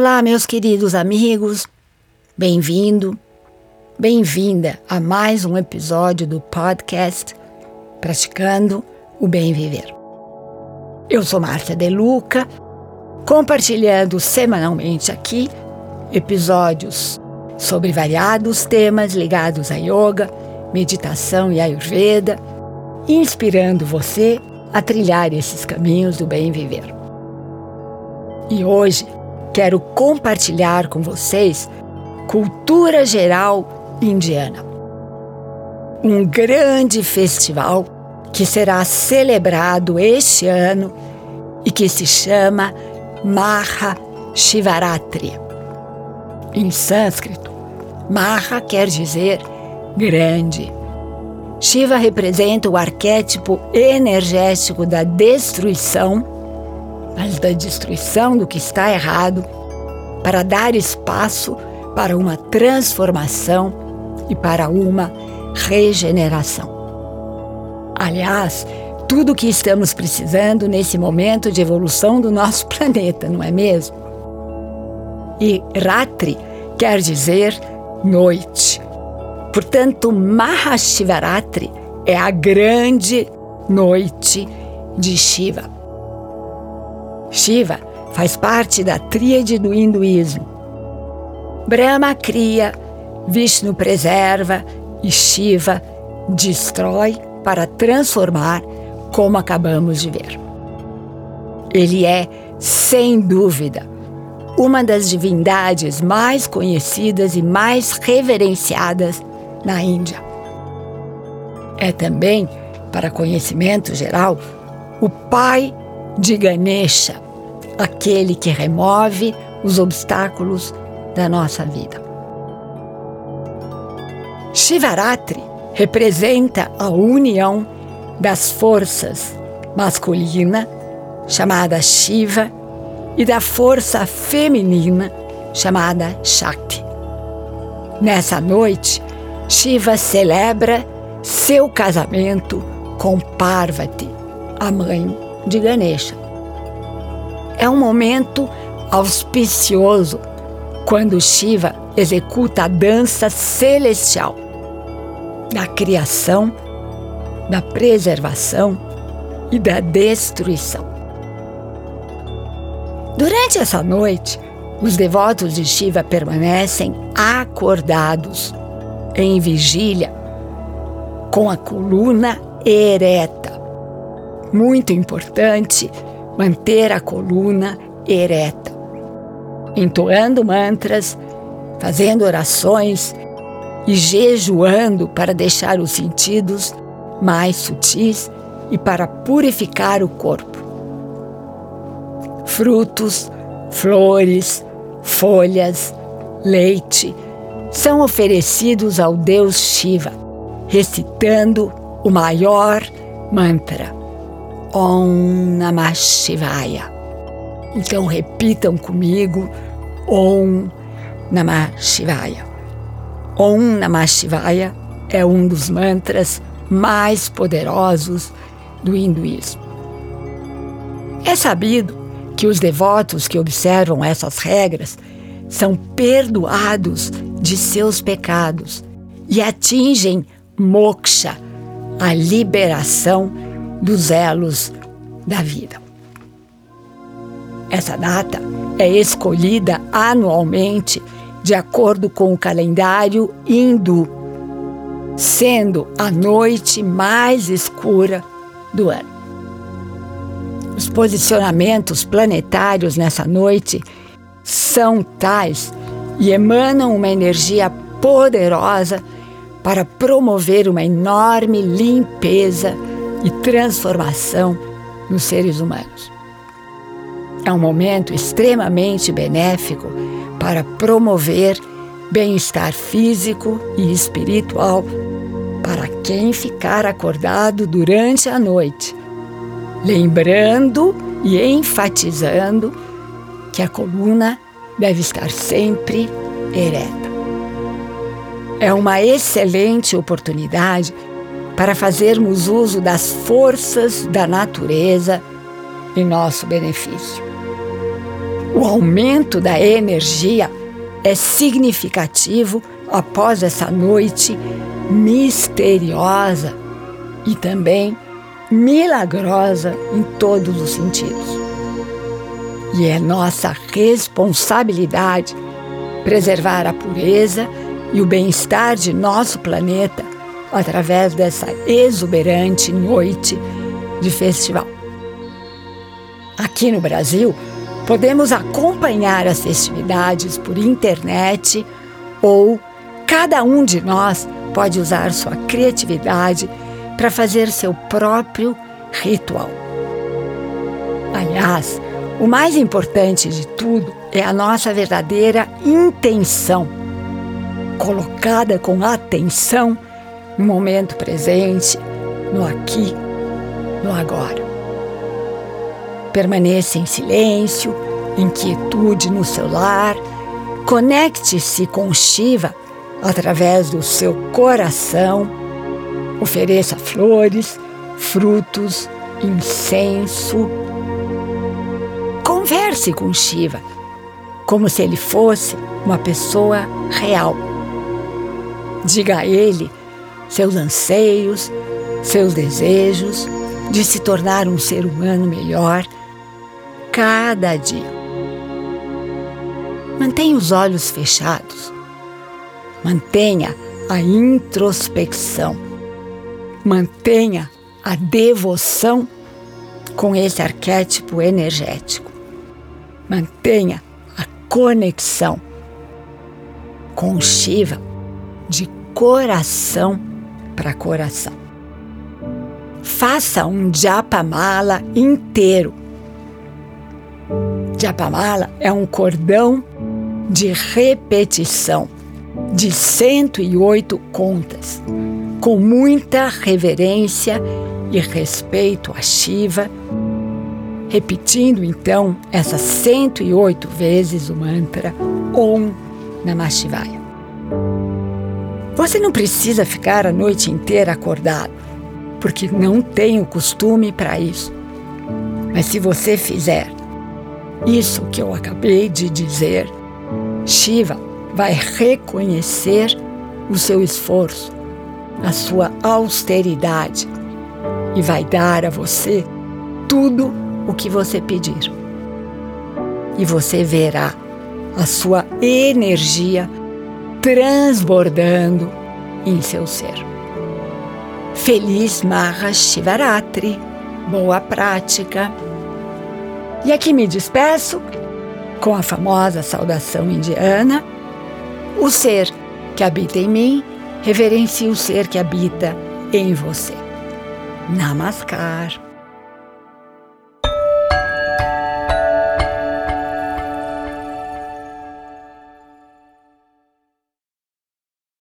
Olá, meus queridos amigos, bem-vindo, bem-vinda a mais um episódio do podcast Praticando o Bem Viver. Eu sou Márcia De Luca, compartilhando semanalmente aqui episódios sobre variados temas ligados a yoga, meditação e ayurveda, inspirando você a trilhar esses caminhos do bem viver. E hoje quero compartilhar com vocês cultura geral indiana. Um grande festival que será celebrado este ano e que se chama Maha Shivaratri. Em sânscrito, Maha quer dizer grande. Shiva representa o arquétipo energético da destruição mas da destruição do que está errado, para dar espaço para uma transformação e para uma regeneração. Aliás, tudo o que estamos precisando nesse momento de evolução do nosso planeta, não é mesmo? E Ratri quer dizer noite. Portanto, Mahashivaratri é a grande noite de Shiva. Shiva faz parte da tríade do hinduísmo. Brahma cria, Vishnu preserva e Shiva destrói para transformar, como acabamos de ver. Ele é, sem dúvida, uma das divindades mais conhecidas e mais reverenciadas na Índia. É também, para conhecimento geral, o pai de Ganesha, aquele que remove os obstáculos da nossa vida. Shivaratri representa a união das forças masculina, chamada Shiva, e da força feminina, chamada Shakti. Nessa noite, Shiva celebra seu casamento com Parvati, a mãe de Ganesha. É um momento auspicioso quando Shiva executa a dança celestial da criação, da preservação e da destruição. Durante essa noite, os devotos de Shiva permanecem acordados, em vigília, com a coluna ereta muito importante manter a coluna ereta, entoando mantras, fazendo orações e jejuando para deixar os sentidos mais sutis e para purificar o corpo. Frutos, flores, folhas, leite são oferecidos ao deus Shiva, recitando o maior mantra. Om Namah Shivaya. Então repitam comigo Om Namah Shivaya. Om Namah Shivaya é um dos mantras mais poderosos do hinduísmo. É sabido que os devotos que observam essas regras são perdoados de seus pecados e atingem moksha, a liberação dos elos da vida. Essa data é escolhida anualmente de acordo com o calendário hindu, sendo a noite mais escura do ano. Os posicionamentos planetários nessa noite são tais e emanam uma energia poderosa para promover uma enorme limpeza e transformação nos seres humanos. É um momento extremamente benéfico para promover bem-estar físico e espiritual para quem ficar acordado durante a noite, lembrando e enfatizando que a coluna deve estar sempre ereta. É uma excelente oportunidade para fazermos uso das forças da natureza em nosso benefício. O aumento da energia é significativo após essa noite misteriosa e também milagrosa em todos os sentidos. E é nossa responsabilidade preservar a pureza e o bem-estar de nosso planeta através dessa exuberante noite de festival. Aqui no Brasil, podemos acompanhar as festividades por internet ou cada um de nós pode usar sua criatividade para fazer seu próprio ritual. Aliás, o mais importante de tudo é a nossa verdadeira intenção, colocada com atenção no momento presente, no aqui, no agora. Permaneça em silêncio, em quietude no seu lar, conecte-se com Shiva através do seu coração, ofereça flores, frutos, incenso. Converse com Shiva como se ele fosse uma pessoa real. Diga a ele seus anseios, seus desejos de se tornar um ser humano melhor cada dia. Mantenha os olhos fechados. Mantenha a introspecção. Mantenha a devoção com esse arquétipo energético. Mantenha conexão com Shiva de coração para coração. Faça um Japamala inteiro. Japamala é um cordão de repetição de 108 contas, com muita reverência e respeito a Shiva repetindo então essas 108 vezes o mantra Om Namah Shivaya. Você não precisa ficar a noite inteira acordado, porque não tem o costume para isso. Mas se você fizer isso que eu acabei de dizer, Shiva vai reconhecer o seu esforço, a sua austeridade e vai dar a você tudo o que você pedir. E você verá a sua energia transbordando em seu ser. Feliz Mahashivaratri, boa prática. E aqui me despeço com a famosa saudação indiana: O ser que habita em mim reverencia o ser que habita em você. Namaskar.